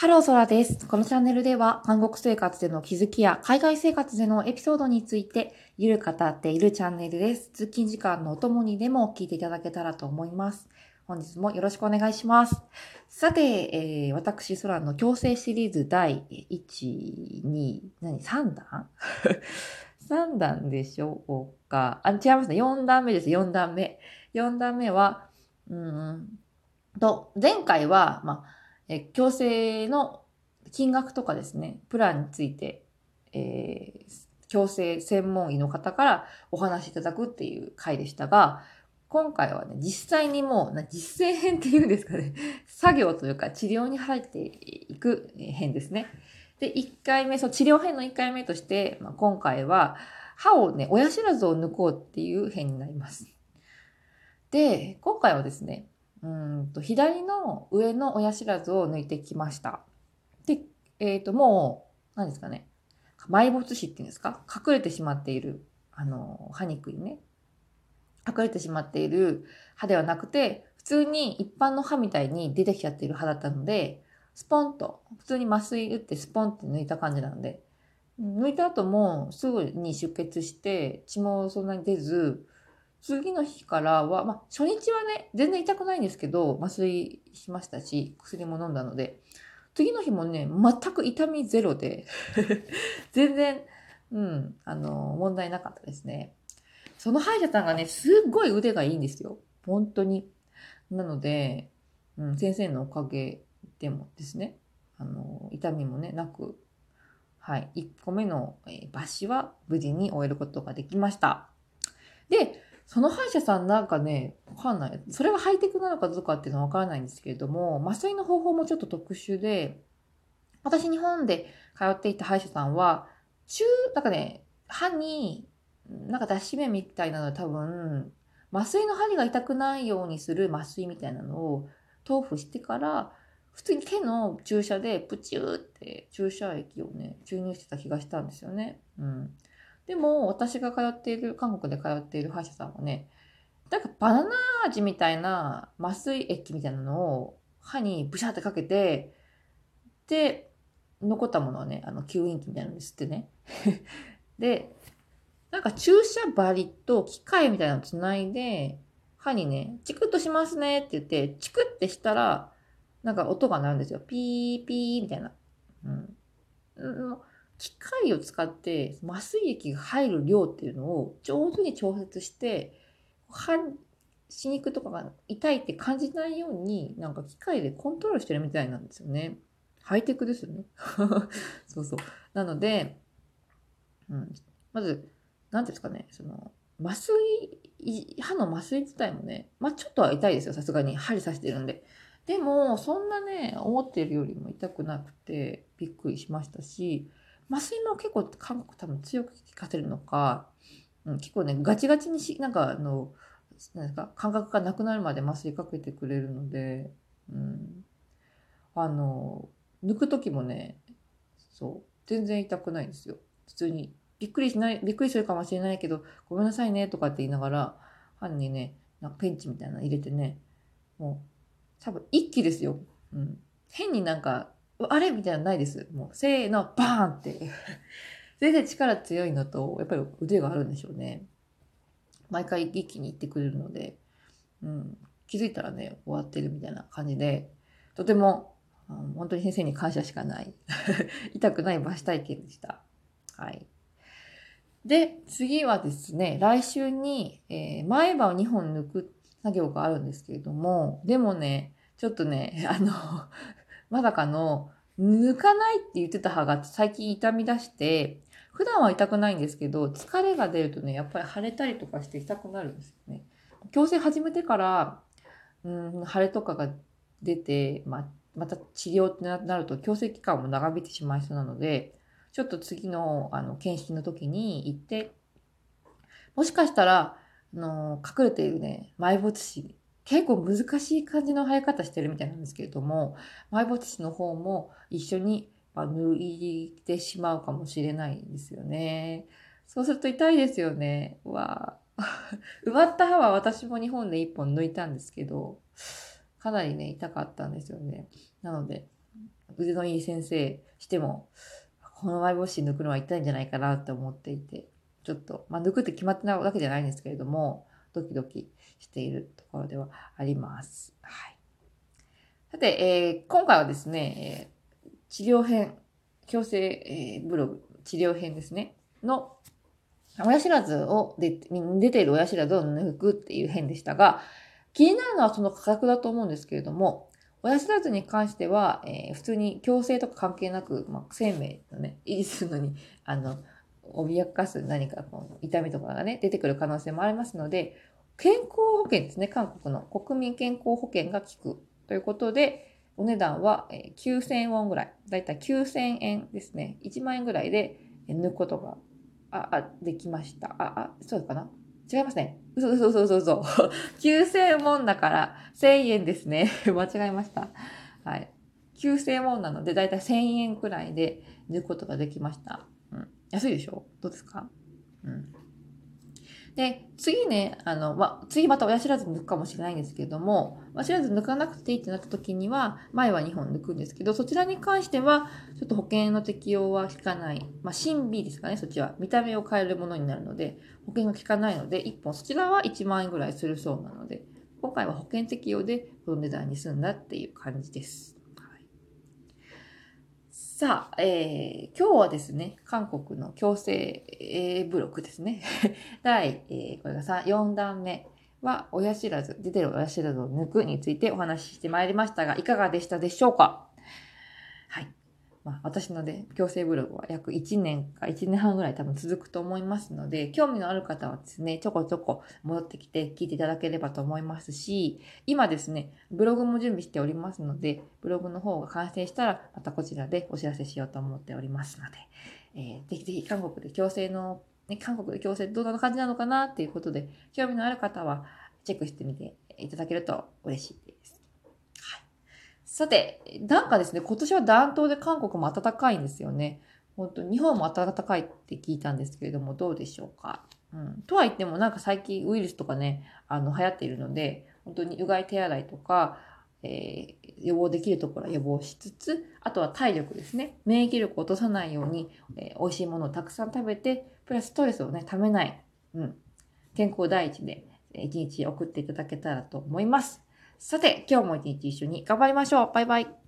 ハローソラです。このチャンネルでは、韓国生活での気づきや海外生活でのエピソードについて、ゆる語っているチャンネルです。通勤時間のお供にでも聞いていただけたらと思います。本日もよろしくお願いします。さて、えー、私、ソラの強制シリーズ第1、2、何、3弾 ?3 弾でしょうか？あ、違いますね。4段目です。4段目。4段目は、うん、と、前回は、まあ、え強制の金額とかですね、プランについて、えー、強制専門医の方からお話しいただくっていう回でしたが、今回はね、実際にもう、実践編っていうんですかね、作業というか治療に入っていく編ですね。で、1回目、そう、治療編の1回目として、まあ、今回は、歯をね、親知らずを抜こうっていう編になります。で、今回はですね、うんと左の上の親知らずを抜いてきました。で、えっ、ー、と、もう、何ですかね。埋没死っていうんですか？隠れてしまっている、あの、歯肉にね。隠れてしまっている歯ではなくて、普通に一般の歯みたいに出てきちゃっている歯だったので、スポンと、普通に麻酔打ってスポンって抜いた感じなので、抜いた後もすぐに出血して血もそんなに出ず、次の日からは、まあ、初日はね、全然痛くないんですけど、麻酔しましたし、薬も飲んだので、次の日もね、全く痛みゼロで、全然、うん、あの、問題なかったですね。その歯医者さんがね、すっごい腕がいいんですよ。本当に。なので、うん、先生のおかげでもですね、あの、痛みもね、なく、はい、1個目の、えー、抜歯は無事に終えることができました。で、その歯医者さんなんかね、わかんない。それがハイテクなのかどうかっていうのはわからないんですけれども、麻酔の方法もちょっと特殊で、私日本で通っていた歯医者さんは、中、なんかね、歯に、なんか脱脂麺みたいなの多分、麻酔の針が痛くないようにする麻酔みたいなのを豆腐してから、普通に手の注射でプチューって注射液をね、注入してた気がしたんですよね。うん。でも、私が通っている、韓国で通っている歯医者さんはね、なんかバナナ味みたいな麻酔液みたいなのを歯にブシャってかけて、で、残ったものはね、あの、吸引器みたいなのに吸ってね。で、なんか注射針と機械みたいなのをつないで、歯にね、チクッとしますねって言って、チクってしたら、なんか音が鳴るんですよ。ピーピーみたいな。うん。機械を使って麻酔液が入る量っていうのを上手に調節して、歯、肉とかが痛いって感じないように、なんか機械でコントロールしてるみたいなんですよね。ハイテクですよね。そうそう。なので、うん、まず、なんていうんですかね、その、麻酔、歯の麻酔自体もね、まあちょっとは痛いですよ、さすがに。針刺してるんで。でも、そんなね、思ってるよりも痛くなくて、びっくりしましたし、麻酔も結構韓国多分強く効かせるのか、うん、結構ね、ガチガチにし、なんかあの、なんですか、感覚がなくなるまで麻酔かけてくれるので、うん、あの、抜く時もね、そう、全然痛くないんですよ。普通に。びっくりしない、びっくりするかもしれないけど、ごめんなさいねとかって言いながら、歯にね、なんかペンチみたいなの入れてね、もう、多分一気ですよ。うん。変になんか、あれ？みたいなのないです。もう、せーの、バーンって。全然力強いのと、やっぱり腕があるんでしょうね。毎回一気に行ってくれるので、うん、気づいたらね、終わってるみたいな感じで、とても、うん、本当に先生に感謝しかない。痛くない抜歯体験でした。はい。で、次はですね、来週に、えー、前歯を2本抜く作業があるんですけれども、でもね、ちょっとね、あの、まさかの、抜かないって言ってた歯が最近痛み出して、普段は痛くないんですけど、疲れが出るとね、やっぱり腫れたりとかして痛くなるんですよね。矯正始めてから、うん、腫れとかが出て、ままた治療ってなると矯正期間も長引いてしまいそうなので、ちょっと次のあの検診の時に行って、もしかしたら、あの隠れているね、埋没死結構難しい感じの生え方してるみたいなんですけれども、埋没死の方も一緒に抜いてしまうかもしれないんですよね。そうすると痛いですよね。うわ 埋まった歯は私も日本で一本抜いたんですけど、かなりね、痛かったんですよね。なので、腕のいい先生しても、このマイボシ抜くのは痛いんじゃないかなって思っていて、ちょっと、まあ、抜くって決まってないわけじゃないんですけれども、ドキドキしているところではあります。はい。さて、えー、今回はですね、えー、治療編、矯正、えー、ブログ、治療編ですね、の、親知らずを出出ている親知らずを抜くっていう編でしたが、気になるのはその価格だと思うんですけれども、親知らずに関しては、えー、普通に矯正とか関係なく、まあ、生命のね、維持するのに、あの、脅かす何かこう痛みとかがね、出てくる可能性もありますので、健康保険ですね、韓国の国民健康保険が効くということで、お値段は9000ウォンぐらい、だいたい9000円ですね、1万円ぐらいで抜くことが、あ、あ、できました。あ、あ、そうかな違いますね。嘘嘘嘘嘘嘘。9000ウォンだから1000円ですね。間違えました。はい。9000ウォンなので、だいたい1000円くらいで抜くことができました。安いでしょ？どうですか？うん。で、次ね、あの、ま次また親知らず抜くかもしれないんですけども、親知らず抜かなくていいってなった時には、前は2本抜くんですけど、そちらに関しては、ちょっと保険の適用は効かない。まあ、新 B ですかね、そっちは。見た目を変えるものになるので、保険が効かないので、1本、そちらは1万円ぐらいするそうなので、今回は保険適用でこの値段に済んだっていう感じです。さあ、えー、今日はですね、韓国の強制、えー、ブロックですね。第、えー、これが3 4段目は、親知らず、出てる親知らずを抜くについてお話ししてまいりましたが、いかがでしたでしょうか？はい。まあ、私のね、強制ブログは約1年か1年半ぐらい多分続くと思いますので、興味のある方はですね、ちょこちょこ戻ってきて聞いていただければと思いますし、今ですね、ブログも準備しておりますので、ブログの方が完成したら、またこちらでお知らせしようと思っておりますので、えー、ぜひぜひ韓国で強制の、ね、韓国で強制どんな感じなのかなっていうことで、興味のある方はチェックしてみていただけると嬉しいです。さて、なんかですね、今年は暖冬で韓国も暖かいんですよね。本当日本も暖かいって聞いたんですけれども、どうでしょうか？うん。とは言っても、なんか最近ウイルスとかね、あの、流行っているので、本当にうがい手洗いとか、えー、予防できるところは予防しつつ、あとは体力ですね。免疫力を落とさないように、えー、美味しいものをたくさん食べて、プラスストレスをね、ためない。うん。健康第一で、一日送っていただけたらと思います。さて、今日も一日一緒に頑張りましょう。バイバイ。